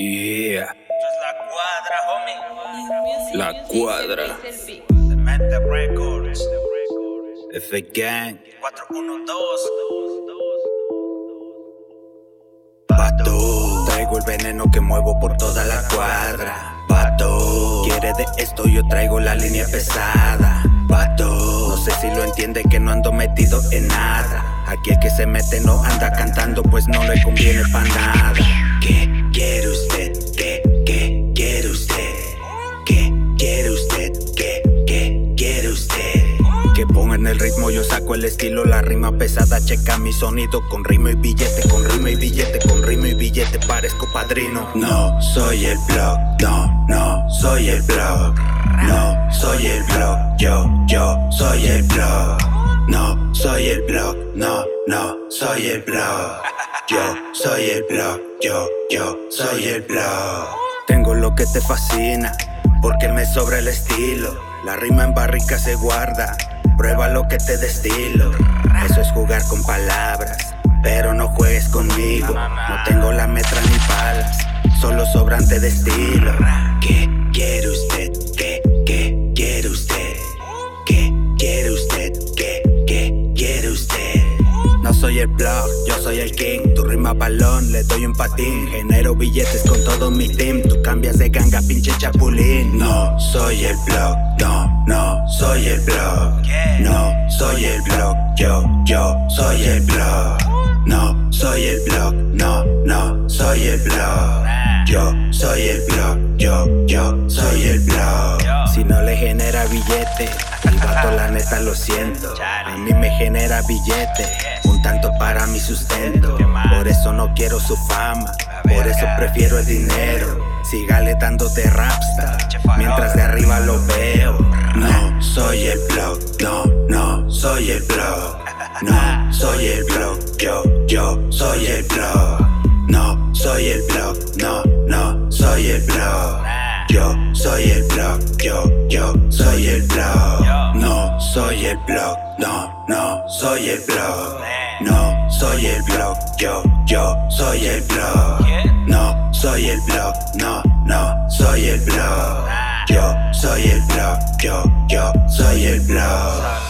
Yeah. es la cuadra, homie. La cuadra. Records. F Gang. 412. Pato. Traigo el veneno que muevo por toda la cuadra. Pato. Quiere de esto, yo traigo la línea pesada. Pato. No sé si lo entiende que no ando metido en nada. Aquí el que se mete no anda cantando, pues no le conviene pa' nada. ¿Qué pongan el ritmo, yo saco el estilo, la rima pesada, checa mi sonido con ritmo y billete, con ritmo y billete, con ritmo y billete, parezco padrino. No soy el blog, no, no soy el blog, no soy el blog, yo, yo soy el blog. No soy el blog, no, no soy el blog. Yo soy el blog, yo, yo soy el blog. Tengo lo que te fascina, porque me sobra el estilo. La rima en barrica se guarda, prueba lo que te destilo. Eso es jugar con palabras, pero no juegues conmigo. No tengo la metra ni balas, solo sobrante de estilo. ¿Qué quiere usted? ¿Qué, qué el blog, yo soy el king. Tu rima balón, le doy un patín. Genero billetes con todo mi team. Tú cambias de ganga, pinche chapulín. No soy el blog, no, no soy el blog. No soy el blog, yo, yo soy el blog. No soy el blog, no, no soy el blog. Yo soy el blog, yo, yo soy el blog. Si no le genera billete, al vato la neta lo siento. A mí me genera billete, un tanto para mi sustento. Por eso no quiero su fama, por eso prefiero el dinero. Sígale dándote rapsta, mientras de arriba lo veo. No soy el blog, no, no soy el blog. No soy el blog, yo, yo soy el blog. No soy el blog, no, no soy el blog. Yo soy el blog, yo, yo soy el blog. No soy el blog, no, no soy el blog. No soy el blog, yo, yo soy el blog. No soy el blog, no, no soy el blog. Yo soy el blog, yo, yo soy el blog.